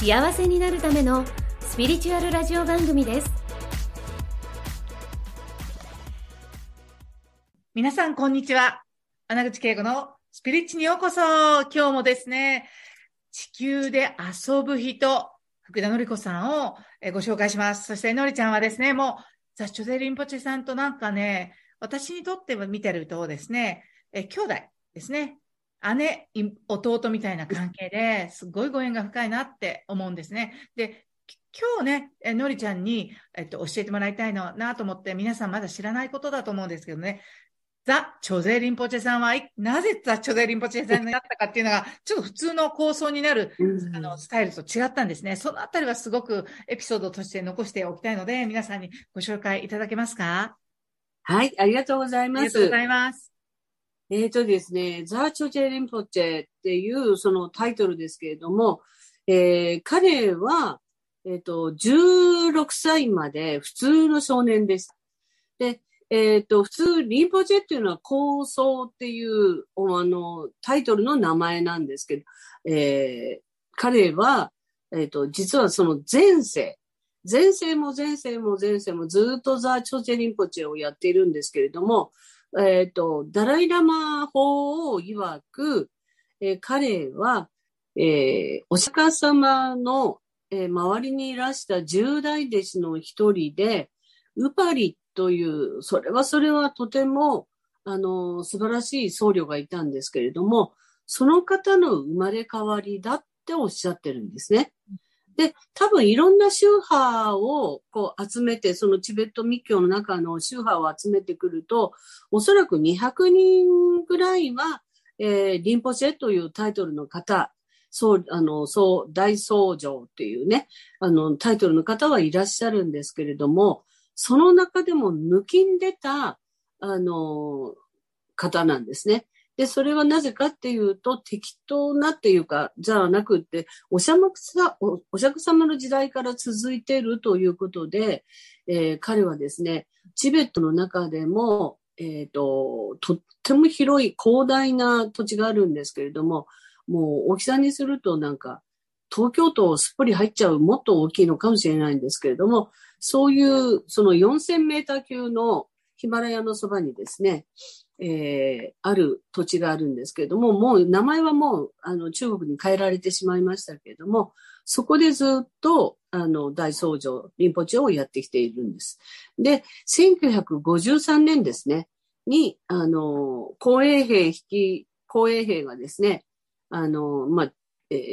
幸せになるためのスピリチュアルラジオ番組です皆さん、こんにちは。穴口恵子のスピリッチにようこそ。今日もですね、地球で遊ぶ人、福田のり子さんをご紹介します。そして、のりちゃんはですね、もう、ザ・チョゼリンポチェさんとなんかね、私にとっては見てるとですね、え兄弟ですね。姉、弟みたいな関係ですごいご縁が深いなって思うんですね。で、今日ね、えのりちゃんに、えっと、教えてもらいたいのなと思って、皆さんまだ知らないことだと思うんですけどね、ザ・チョゼリンポチェさんは、なぜザ・チョゼリンポチェさんになったかっていうのが、ちょっと普通の構想になる、あの、スタイルと違ったんですね。そのあたりはすごくエピソードとして残しておきたいので、皆さんにご紹介いただけますか？はい、ありがとうございます。ありがとうございます。えっ、ー、とですね、ザ・チョチェリンポチェっていうそのタイトルですけれども、えー、彼は、えっ、ー、と、16歳まで普通の少年でした。で、えっ、ー、と、普通、リンポチェっていうのは構想っていう、あの、タイトルの名前なんですけど、えー、彼は、えっ、ー、と、実はその前世、前世も前世も前世もずっとザ・チョチェリンポチェをやっているんですけれども、えっ、ー、と、ダライラマ法を曰く、えー、彼は、えー、お釈迦様の、えー、周りにいらした十大弟子の一人で、ウパリという、それはそれはとても、あの、素晴らしい僧侶がいたんですけれども、その方の生まれ変わりだっておっしゃってるんですね。で、多分いろんな宗派をこう集めて、そのチベット密教の中の宗派を集めてくると、おそらく200人ぐらいは、えー、リンポチェというタイトルの方、そう、あの、そう、大僧正っていうね、あの、タイトルの方はいらっしゃるんですけれども、その中でも抜きんでた、あの、方なんですね。で、それはなぜかっていうと、適当なっていうか、じゃなくって、お釈迦おお釈様の時代から続いているということで、えー、彼はですね、チベットの中でも、えっ、ー、と、とっても広い広大な土地があるんですけれども、もう大きさにするとなんか、東京都をすっぽり入っちゃうもっと大きいのかもしれないんですけれども、そういうその4000メーター級のヒマラヤのそばにですね、えー、ある土地があるんですけれども、もう名前はもうあの中国に変えられてしまいましたけれども、そこでずっとあの大僧正、リンポチェをやってきているんです。で、1953年ですね、に、あの、公衛兵引き、公衛兵がですね、あの、まあ、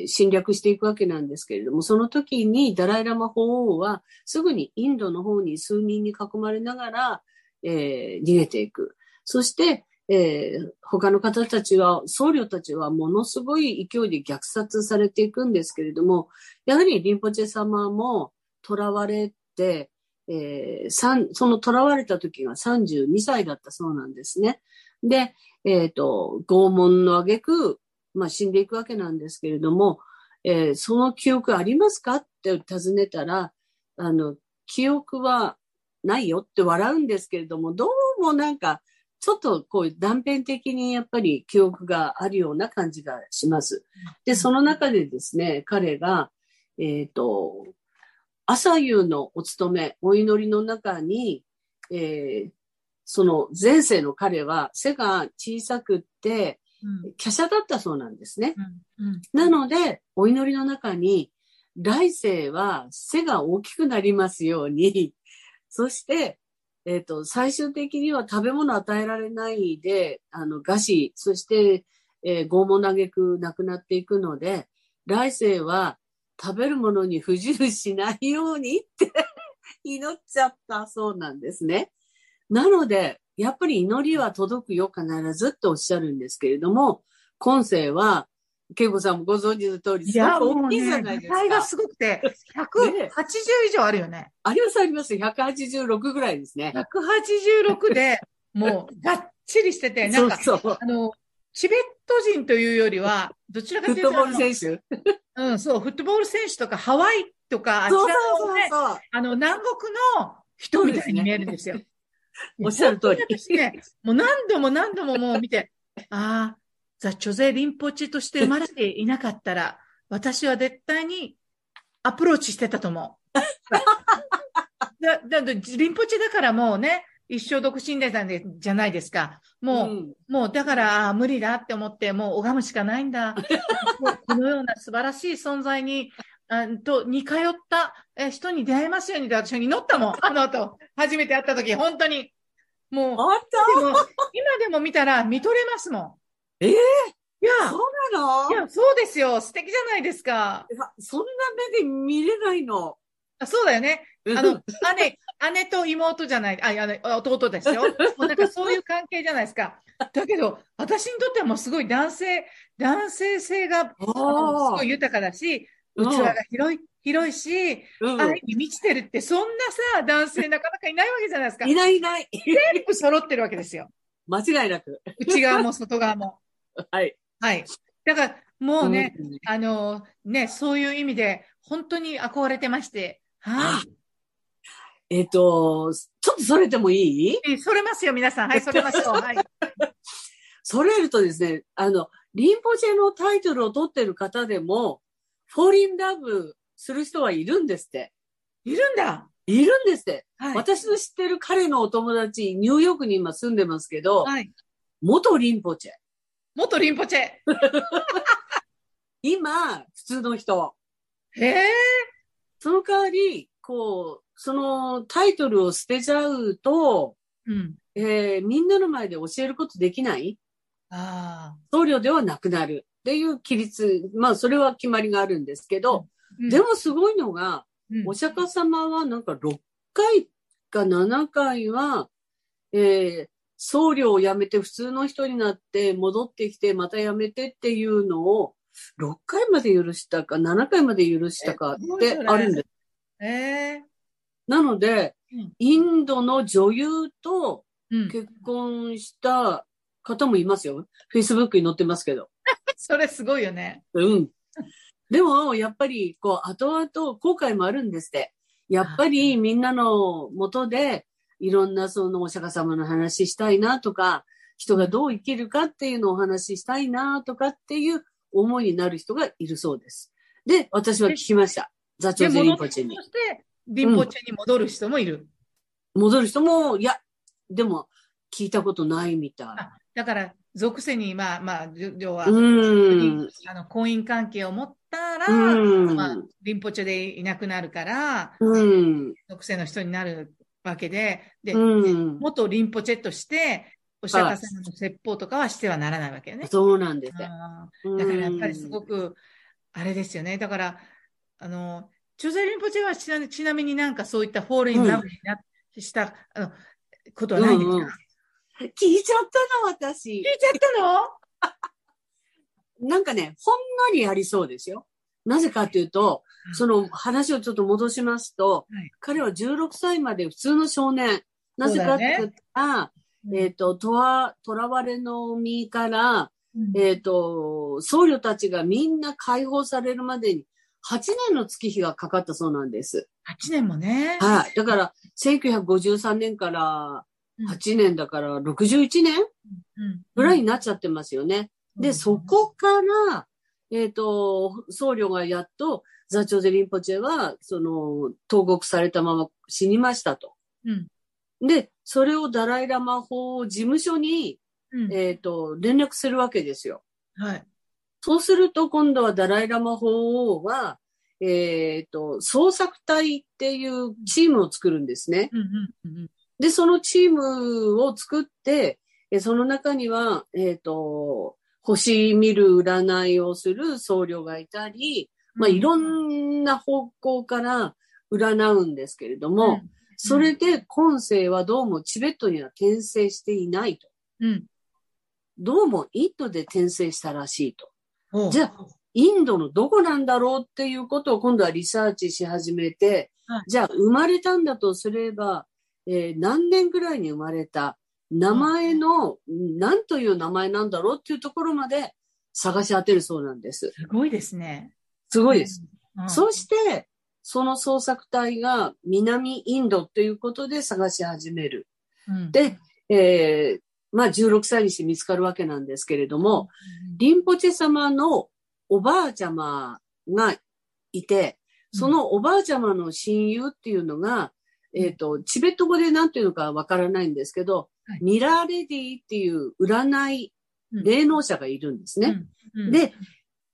侵略していくわけなんですけれども、その時にダライラマ法王はすぐにインドの方に数人に囲まれながら、えー、逃げていく。そして、えー、他の方たちは、僧侶たちはものすごい勢いで虐殺されていくんですけれども、やはりリンポチェ様も囚われて、えー、その囚われた時が32歳だったそうなんですね。で、えっ、ー、と、拷問の挙句、まあ、死んでいくわけなんですけれども、えー、その記憶ありますか？って尋ねたら、あの、記憶はないよって笑うんですけれども、どうもなんか、ちょっとこう断片的にやっぱり記憶があるような感じがします。で、その中でですね、彼が、えっ、ー、と、朝夕のお勤め、お祈りの中に、えー、その前世の彼は背が小さくって、華奢だったそうなんですね。うん。うん、なので、お祈りの中に、来世は背が大きくなりますように、そして、えっ、ー、と、最終的には食べ物与えられないで、あの、餓死、そして、えー、拷問嘆くなくなっていくので、来世は食べるものに不自由しないようにって 祈っちゃったそうなんですね。なので、やっぱり祈りは届くよ、必ずっておっしゃるんですけれども、今世は、恵子さんもご存知の通り、いや、すごく大きいじゃないです値がか。すごくて、ね180以上あるよね。ありますあります。186ぐらいですね。186で、もう、がっちりしてて、なんか、そうそう。あの、チベット人というよりは、どちらかというと、フットボール選手？うん、そう、フットボール選手とかハワイとか、あちそうらのね、そうそうそう。あの、南国の人みたいに見えるんですよ。おっしゃる通りね、もう何度も何度ももう見て、ああ、ザ・チョゼ・リンポチとして生まれていなかったら、私は絶対にアプローチしてたと思う。だ、だ、だリンポチだからもうね、一生独身でたんで、じゃないですか。もう、うんもうだから、無理だって思って、もう拝むしかないんだ。このような素晴らしい存在に、あと、に通ったえ人に出会えますようにって私は祈ったもん。あの後、初めて会った時、本当に。もう、今でも見たら見とれますもん。ええいや、たそうなの？いや、そうですよ。素敵じゃないですか。そんな目で見れないの。あそうだよね。あの、姉、姉と妹じゃない、あ、あの、弟ですよ。もうなんかそういう関係じゃないですか。だけど、私にとってはもうすごい男性、男性性が、すあごい豊かだし、うん器が広い、広いし、うん愛に満ちてるって、そんなさ、男性なかなかいないわけじゃないですか。いないいない。全部揃ってるわけですよ。間違いなく。内側も外側も。はい。はい。だから、もうね、うんあの、ね、そういう意味で、本当に憧れてまして、はい。えっ、と、ちょっとそれてもいい？えそれますよ、皆さん。はい、それましょう。はい。それるとですね、あの、リンポチェのタイトルを取ってる方でも、フォーリンラブする人はいるんですって。いるんだ。いるんですって。はい。私の知ってる彼のお友達、ニューヨークに今住んでますけど、はい。元リンポチェ。元リンポチェ。今、普通の人。へえ。その代わり、こう、そのタイトルを捨てちゃうと、うん。えーみんなの前で教えることできない？ああ。僧侶ではなくなるっていう規律、まあそれは決まりがあるんですけど、うんでもすごいのが、うんお釈迦様はなんか6回か7回は、えー僧侶を辞めて普通の人になって戻ってきてまた辞めてっていうのを6回まで許したか7回まで許したかってあるんです。へえ。なのでうん、インドの女優とうん。結婚した方もいますよ。Facebook に載ってますけど。それすごいよね。うん。でも、やっぱり、こう、後々後悔もあるんですって。やっぱりみんなの元で、いろんなそのお釈迦様の話したいなとか、人がどう生きるかっていうのをお話ししたいなとかっていう思いになる人がいるそうです。で、私は聞きました。座長ゼリンポチェにそ。して、リンポチェに戻る人もいる。戻る人も、いや、でも、聞いたことないみたい。あだから、属性に、まあまあ、要は、うーん。あの、婚姻関係を持ったら、うんまあ、リンポチェでいなくなるから、うん。属性の人になるわけで、で、うん。元リンポチェとして、お釈迦様の説法とかはしてはならないわけよね。そうなんですよ。だからやっぱりすごく、あれですよね。だから、あの、チョゼリンポチェはちなちなみになんかそういったフォールインラブにな、したあのことはないんですか、うんうん聞いちゃったの、私聞い。ちゃったの？なんかね、ほんのりありそうですよ。なぜかというと、その話をちょっと戻しますと、はい彼は16歳まで普通の少年。なぜかって言ったら、えっ、と、とわ、とらわれの身から、うんえっ、と、僧侶たちがみんな解放されるまでに8年の月日がかかったそうなんです。8年もね。はい。だから、1953年からうん8年だから61年うんぐらいになっちゃってますよね。で、そこから、えっ、と、僧侶がやっと、ザチョゼリンポチェは、その、投獄されたまま死にましたと。うんで、それをダライラマ法事務所に、うんえっ、と、連絡するわけですよ。はい。そうすると、今度はダライラマ法王は、えっ、と、創作隊っていうチームを作るんですね。うんうんうんで、そのチームを作って、えその中には、えっ、と、星見る占いをする僧侶がいたり、まあ、いろんな方向から占うんですけれども、それで今世はどうもチベットには転生していないと。うん。どうもインドで転生したらしいと。じゃあ、インドのどこなんだろうっていうことを今度はリサーチし始めて、はいじゃあ生まれたんだとすれば、えー何年ぐらいに生まれた、名前の、何という名前なんだろうっていうところまで探し当てるそうなんです。すごいですね。すごいです。うん。そして、その捜索隊が南インドということで探し始める。うん、で、えーまあ16歳にして見つかるわけなんですけれども、リンポチェ様のおばあちゃまがいて、そのおばあちゃまの親友っていうのが、うんえっ、と、チベット語で何ていうのかわからないんですけど、はいミラーレディっていう占い、うん霊能者がいるんですね。うん、うん、で、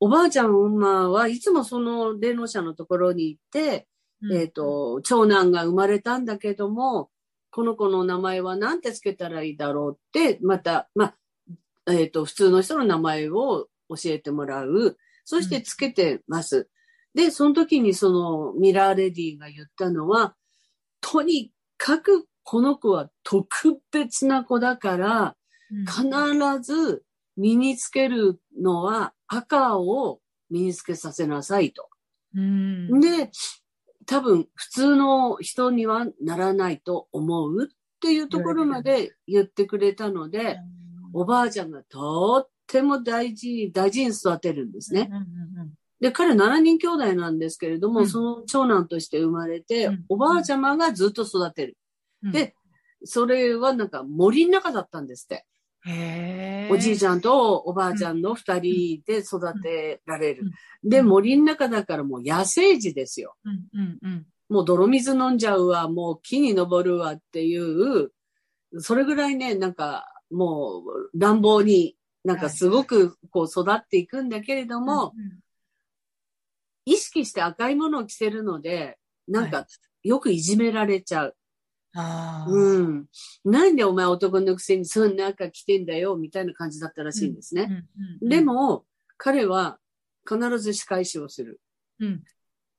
おばあちゃまはいつもその霊能者のところに行って、うん、えっ、と、長男が生まれたんだけども、この子の名前は何てつけたらいいだろうって、また、まあ、えっ、と、普通の人の名前を教えてもらう。そしてつけてます。で、その時にそのミラーレディが言ったのは、とにかくこの子は特別な子だから、うん、必ず身につけるのは赤を身につけさせなさいと。うん、で、多分普通の人にはならないと思うっていうところまで言ってくれたので、おばあちゃんがとっても大事、大事に育てるんですね。うんうんで、彼7人兄弟なんですけれども、うんその長男として生まれて、うんおばあちゃまがずっと育てる。うん、で、それはなんか森の中だったんですって。へおじいちゃゃんとおばあちゃんの二人で育てられる。うん。で、森の中だからもう野生児ですよ。もう泥水飲んじゃうわ、もう木に登るわっていう、それぐらいね、なんかもう乱暴に、なんかすごくこう育っていくんだけれども、意識して赤いものを着せるので、なんかよくいじめられちゃう。ああ、うん。なんでお前男のくせにそんな赤着てんだよ、みたいな感じだったらしいんですね。でも、彼は必ず仕返しをする。うん、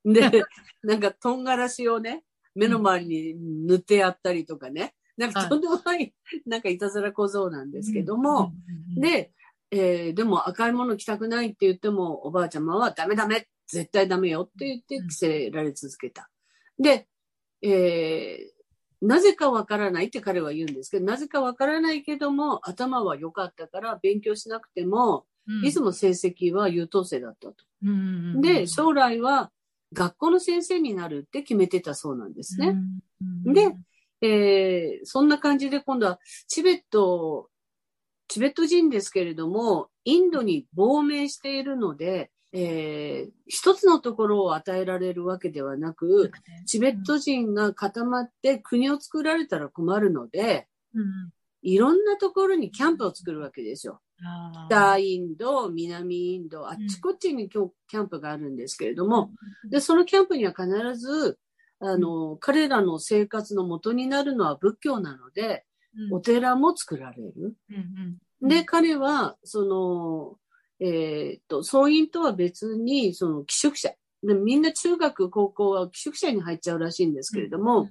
で、なんか、とんがらしをね、目の周りに塗ってやったりとかね。なんか、とんでもない、なんか、いたずら小僧なんですけども、うん、で、えーでも赤いもの着たくないって言っても、おばあちゃまはダメダメ絶対ダメよって言って着せられ続けた。で、えーなぜかわからないって彼は言うんですけど、なぜかわからないけども、頭は良かったから勉強しなくても、いつも成績は優等生だったと。で、将来は学校の先生になるって決めてたそうなんですね。で、えーそんな感じで今度はチベット、チベット人ですけれども、インドに亡命しているので、えー一つのところを与えられるわけではなく、チベット人が固まって国を作られたら困るので、うん、いろんなところにキャンプを作るわけですよ。北インド、南インド、あっちこっちに今日キャンプがあるんですけれども、で、そのキャンプには必ず、あの、彼らの生活の元になるのは仏教なので、うん。お寺も作られる。で、彼は、その、えーっと、僧院とは別に、その、寄宿舎。でみんな中学、高校は寄宿舎に入っちゃうらしいんですけれども、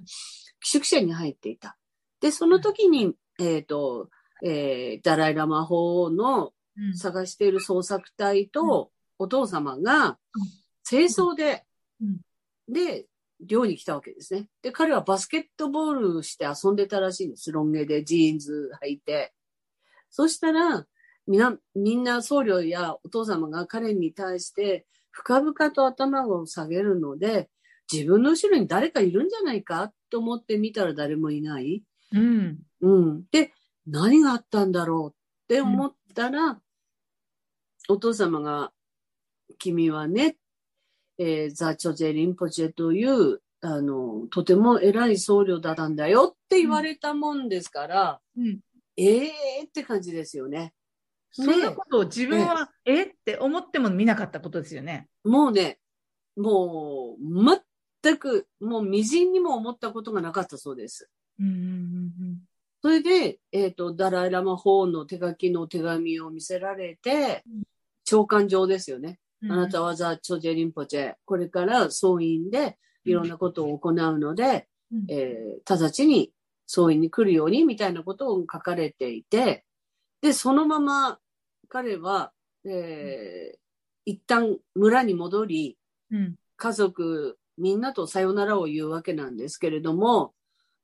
寄宿舎に入っていた。で、その時に、えーっと、えーダライラマ法のうん、探している捜索隊とお父様が清掃で、うんで、寮に来たわけですね。で、彼はバスケットボールして遊んでたらしいんです。ロン毛でジーンズ履いて。そしたら、みな、みんな僧侶やお父様が彼に対して深々と頭を下げるので、自分の後ろに誰かいるんじゃないかと思って見たら誰もいない。うん、うん。で、何があったんだろうって思ったら、お父様が、君はね、えーザ・チョジェ・リンポチェという、あの、とても偉い僧侶だったんだよって言われたもんですから、うん。ええーって感じですよね。そんなことを自分は、えって思っても見なかったことですよね。もうね、もう、全く、もう、微塵にも思ったことがなかったそうです。うんうんそれで、えっ、と、ダライラマ法の手書きの手紙を見せられてうん、召喚状ですよね。うん、あなたはザ・チョジェリンポチェ、これから総員でいろんなことを行うので、うん。えー直ちに総員に来るようにみたいなことを書かれていて、で、そのまま彼は、えー一旦村に戻り、うん。家族みんなとさよならを言うわけなんですけれども、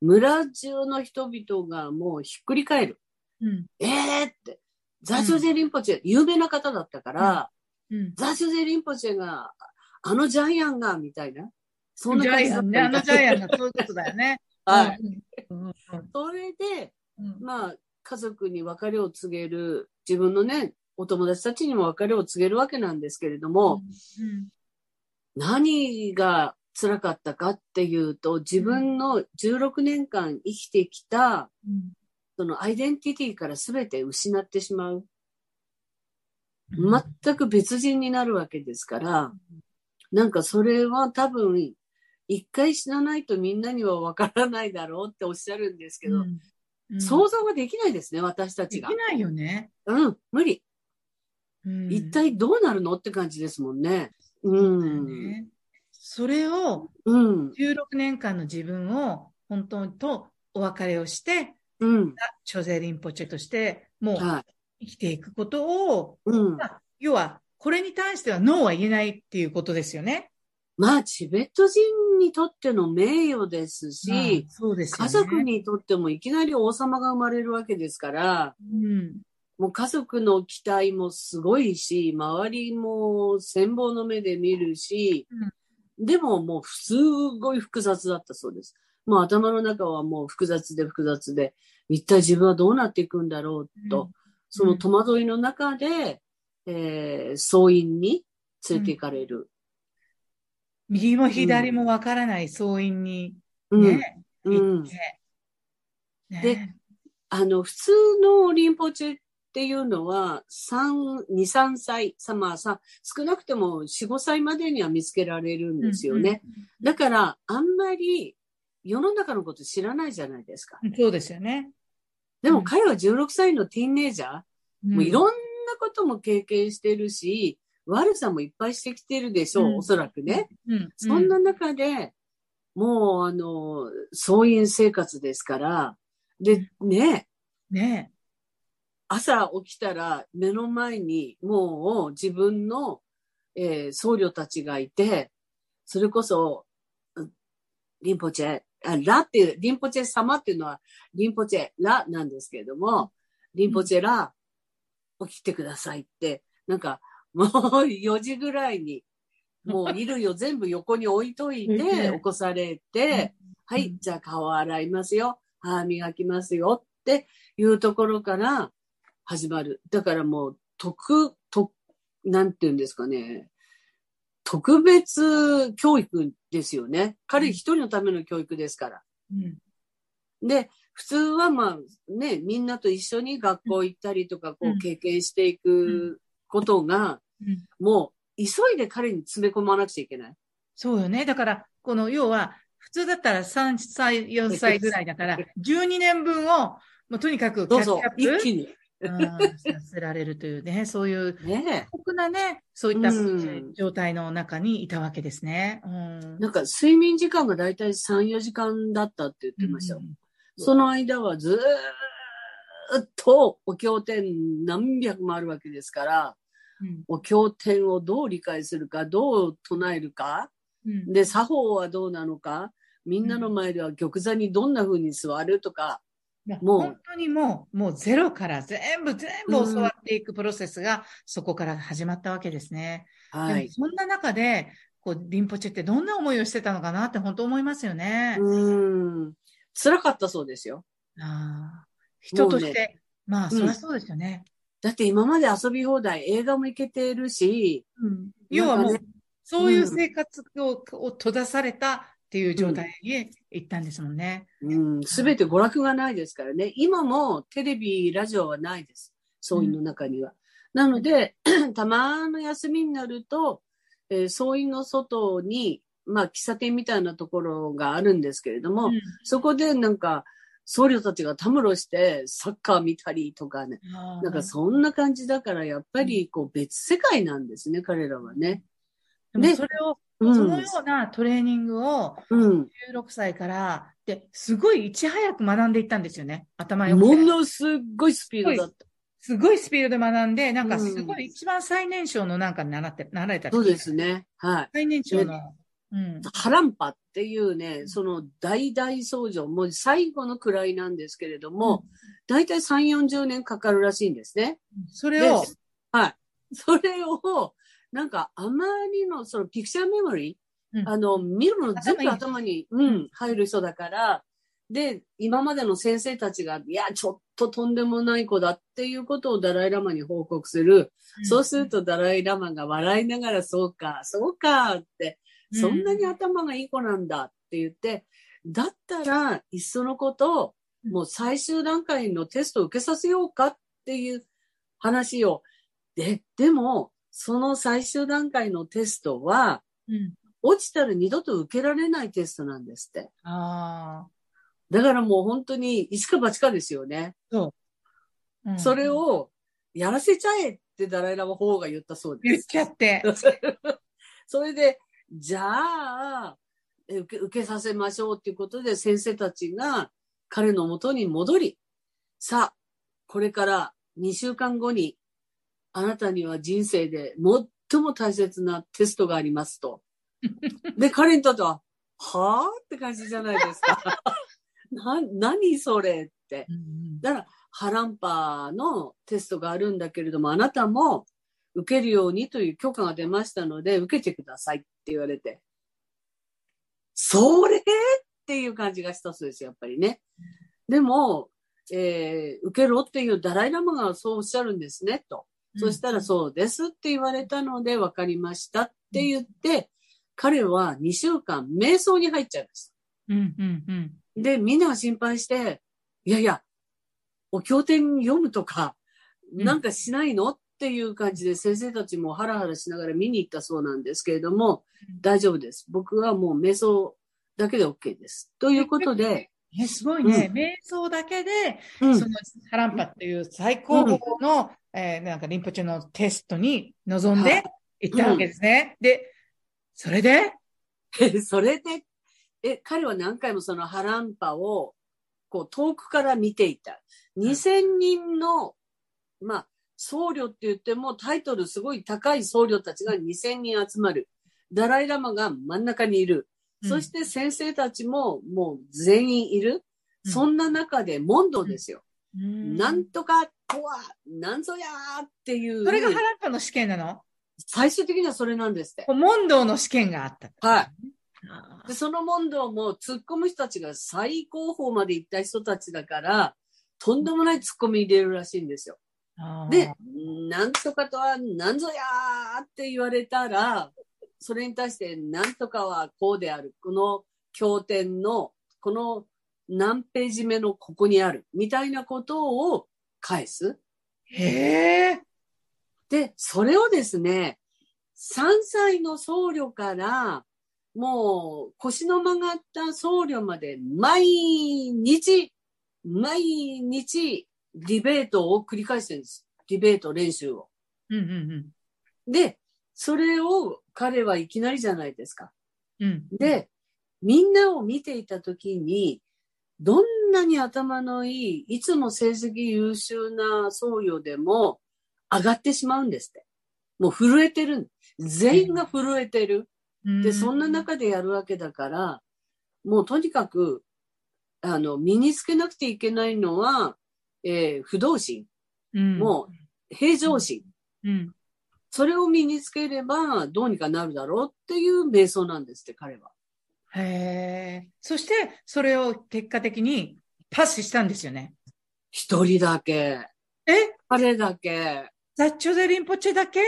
村中の人々がもうひっくり返る。うん。えーって、ザーチョゼリンポチェ、有名な方だったから、うん。ザーチョゼリンポチェが、あのジャイアンが、みたいな。そんな感じだったみイアンね。あのジャイアンがそういうことだよね。はい。うん。うん。それで、うん。まあ、家族に別れを告げる、自分のね、お友達たちにも別れを告げるわけなんですけれども、うん。何が辛かったかっていうと、自分の16年間生きてきた、うん。そのアイデンティティから全て失ってしまう。うん全く別人になるわけですから、なんかそれは多分、一回死なないとみんなにはわからないだろうっておっしゃるんですけど、うんうん想像ができないですね、私たちができ。ないよね。うん、無理。うん一体どうなるのって感じですもんね。うん。ねそれを、うん。16年間の自分を本当とお別れをして、うん。チョゼリンポチェとして、もうはい。生きていくことを、うん。まあ要は、これに対してはノーは言えないっていうことですよね。まあ、チベット人にとっての名誉ですし、うんそうですよね。家族にとってもいきなり王様が生まれるわけですから、うん。もう家族の期待もすごいし、周りも羨望の目で見るし、でももうすごい複雑だったそうです。もう頭の中はもう複雑で複雑で、一体自分はどうなっていくんだろうと、その戸惑いの中で、えー、総員に連れて行かれる。右も左もわからない総員にうん。ね、うん行って。ねであの、普通のリンポチェっていうのは、3、2、3歳、さ、まあさ、少なくても4、5歳までには見つけられるんですよね。。だから、あんまり世の中のこと知らないじゃないですか。うんうんそうですよね。でもうん彼は16歳のティーンネイジャー、もういろんなことも経験してるし、悪さもいっぱいしてきてるでしょう、うんおそらくね。うん。そんな中で、もう、あの、総員生活ですから、で、ね、ね朝起きたら目の前にもう自分の、えー僧侶たちがいて、それこそ、うんリンポチェ、あラっていう、リンポチェ様っていうのは、リンポチェラなんですけれども、リンポチェラ、起きてくださいって、なんか、もう4時ぐらいに、もう衣類を全部横に置いといてて、起こされて、はい、うん。じゃあ顔洗いますよ。歯磨きますよっていうところから始まる。だからもう、特、特、なんて言うんですかね。特別教育ですよね。彼一人のための教育ですから。うんで、普通はまあね、みんなと一緒に学校行ったりとか、こう経験していくことが、うんもう急いで彼に詰め込まなくちゃいけない。そうよね。だから、この要は、普通だったら3歳、4歳ぐらいだから、12年分を、もうとにかくキャッチアどうぞ、一ップ気に。うんさせられるというね、そういうね。過酷なね、そういったうん。状態の中にいたわけですね。うん。なんか睡眠時間がだいたい3、4時間だったって言ってましたよ。うんその間はずーっとお経典何百もあるわけですから、うん。お経典をどう理解するか、どう唱えるか、うん。で、作法はどうなのか、みんなの前では玉座にどんな風に座るとか、もう本当にもう、もうゼロから全部、全部教わっていくプロセスがそこから始まったわけですね。はい。そんな中で、こう、リンポチェってどんな思いをしてたのかなって本当思いますよね。うーん。辛かったそうですよ。ああ人として、もうまあ、うんそりゃそうですよね。だって今まで遊び放題、映画も行けてるし、うん要はもう、なんかそういう生活を,、を閉ざされたっていう状態に行ったんですもんね。うん、すべて娯楽がないですからね。今もテレビ、ラジオはないです。総員の中には。なので、たまの休みになると、えー総員の外に、まあ、喫茶店みたいなところがあるんですけれども、うんそこでなんか、僧侶たちがたむろしてサッカー見たりとかね。なんかそんな感じだから、やっぱりこう別世界なんですね、彼らはね。ででもそれを、うんそのようなトレーニングをうん。16歳から、で、すごいいち早く学んでいったんですよね。頭よくて。ものすごいスピードだった。すごいスピードで学んで、なんかすごい一番最年少のなんか習って、習えたそうですね。はい。最年長の。うん。ハランパっていうね、その大々相乗、もう最後の位なんですけれども、だいたい3、40年かかるらしいんですね。それを、はい。それを、なんかあまりのそのピクチャーメモリー、うん。あの、見るもの全部頭頭に、うん、入る人だから、で、今までの先生たちが、いや、ちょっととんでもない子だっていうことをダライラマに報告する。そうするとダライラマが笑いながら、そうか、そうかって、そんなに頭がいい子なんだって言って、だったら、いっそのこと、もう最終段階のテストを受けさせようかっていう話を。で、でも、その最終段階のテストは、うん。落ちたら二度と受けられないテストなんですって。ああ、だからもう本当に一か八かですよね。うんそれをやらせちゃえってダライラマ法が言ったそうです。言っちゃって。それで、じゃあ、え受け受けさせましょうっていうことで先生たちが彼の元に戻り、さあ、これから2週間後にあなたには人生で最も大切なテストがありますと。で、彼にとっては、はぁって感じじゃないですか。な、何それって。だから、ハランパのテストがあるんだけれども、あなたも受けるようにという許可が出ましたので、受けてくださいって言われて。それ？っていう感じがしたそうですよ、やっぱりね。でも、えー受けろっていうダライラマがそうおっしゃるんですね、と。そしたらそうですって言われたので分かりましたって言って、彼は2週間瞑想に入っちゃいました。うん、うん、うん。で、みんなが心配して、いやいや、お経典読むとか、うんなんかしないのっていう感じで先生たちもハラハラしながら見に行ったそうなんですけれども、大丈夫です。僕はもう瞑想だけで OK です。ということで、え、すごいね。瞑想だけで、うんそのハランパっていう最高峰の、えーなんかリンポチェのテストに臨んはで行ったわけですね。で、それで、それで、え、彼は何回もそのハランパを、こう、遠くから見ていた。2000人の、まあ、僧侶って言っても、タイトルすごい高い僧侶たちが2000人集まる。ダライラマが真ん中にいる。そして先生たちももう全員いる。うんそんな中で問答ですよ。うんなんとかとは、なんぞやーっていう。それがハランパの試験なの？最終的にはそれなんですって。問答の試験があった。はい。あで、その問答も突っ込む人たちが最高峰まで行った人たちだから、とんでもない突っ込み入れるらしいんですよ。あで、なんとかとはなんぞやーって言われたら、それに対してなんとかはこうである。この経典の、この何ページ目のここにある。みたいなことを返す。へえ。で、それをですね、3歳の僧侶から、もう腰の曲がった僧侶まで毎日、毎日ディベートを繰り返してるんです。ディベート練習を。うんうんで、それを彼はいきなりじゃないですか。うん。うん。で、みんなを見ていたときに、どんなに頭のいい、いつも成績優秀な僧侶でも上がってしまうんですって。もう震えてる。全員が震えてる。で、そんな中でやるわけだから、もうとにかく、あの、身につけなくていけないのは、えー不動心、うん、もう平常心。うん。それを身につければどうにかなるだろうっていう瞑想なんですって、彼は。へえ。そして、それを結果的にパスしたんですよね。一人だけ。え？彼だけ。ザッチョゼリンポチェだけ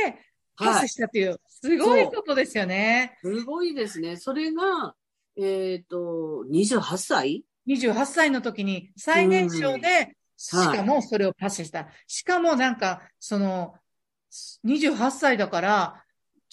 パはい。スしたっていう、すごいことですよね。すごいですね。それが、えっ、と、28歳？28歳の時に最年少で、しかもそれをパスした。しかもなんか、その、28歳だから、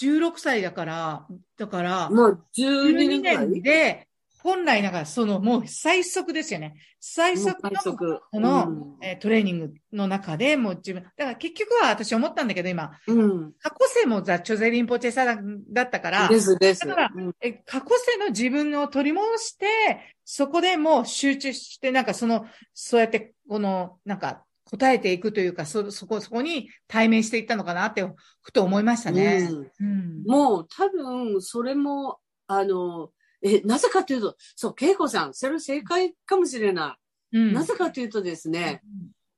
16歳だから、だから、もう12 12年で、本来なんかそのもう最速ですよね。最速のこの、うんえートレーニングの中でもう自分、だから結局は私思ったんだけど今、うん。過去世もザ・チョゼリンポチェサだだったから、ですです。だからうんえ過去世の自分を取り戻して、そこでもう集中して、なんかその、そうやって、この、なんか、答えていくというか、そ、そこ、そこに対面していったのかなって、ふと思いましたね。うんうん。もう多分、それも、あの、え、なぜかというと、そう、恵子さん、それ正解かもしれない。うんなぜかというとですね、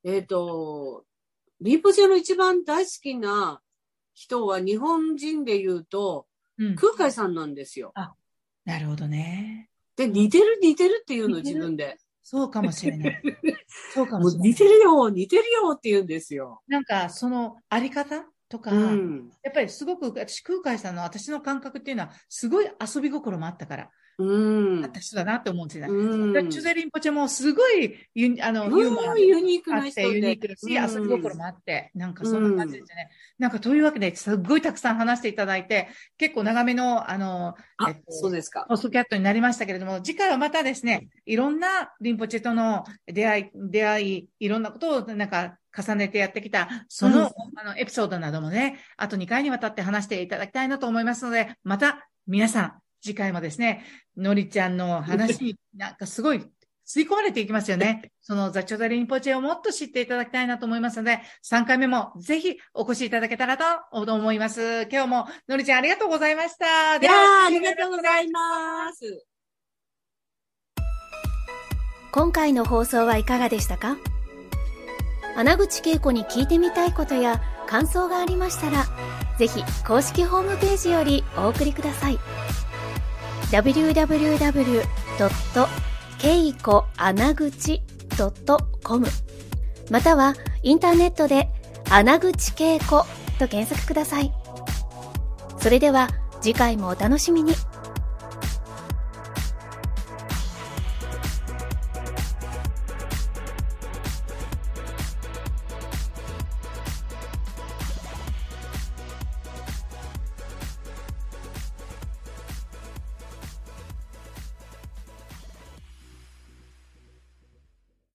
えっ、と、リンポチェの一番大好きな人は日本人で言うと、うん。空海さんなんですよ。なるほどね。で、似てる似てるっていうの自分で。そうかもしれない。そうかもしれない。似てるよ、似てるよって言うんですよ。なんか、そのあり方とか、うん。やっぱりすごく、私、空海さんの私の感覚っていうのは、すごい遊び心もあったから、うん。あった人だなって思うんですチュゼリンポチェもすごいユあの、ユーモアうんユニークな人で。ユニークだし、うん。遊び心もあって、なんかそんな感じですね。なんかというわけで、すっごいたくさん話していただいて、結構長めの、あの、あ、えっとそうですか。ポストキャットになりましたけれども、次回はまたですね、いろんなリンポチェとの出会い、出会い、いろんなことをなんか重ねてやってきた、その、あの、エピソードなどもね、あと2回にわたって話していただきたいなと思いますので、また皆さん、次回もですね、のりちゃんの話に なんかすごい吸い込まれていきますよね。そのザ・チョザ・リンポチェをもっと知っていただきたいなと思いますので、3回目もぜひお越しいただけたらと思います。今日ものりちゃんありがとうございました。いやーありがとうございます。今回の放送はいかがでしたか？穴口恵子に聞いてみたいことや感想がありましたら、ぜひ公式ホームページよりお送りください。www.keikoanaguchi.com またはインターネットで穴口恵子と検索ください。それでは次回もお楽しみに。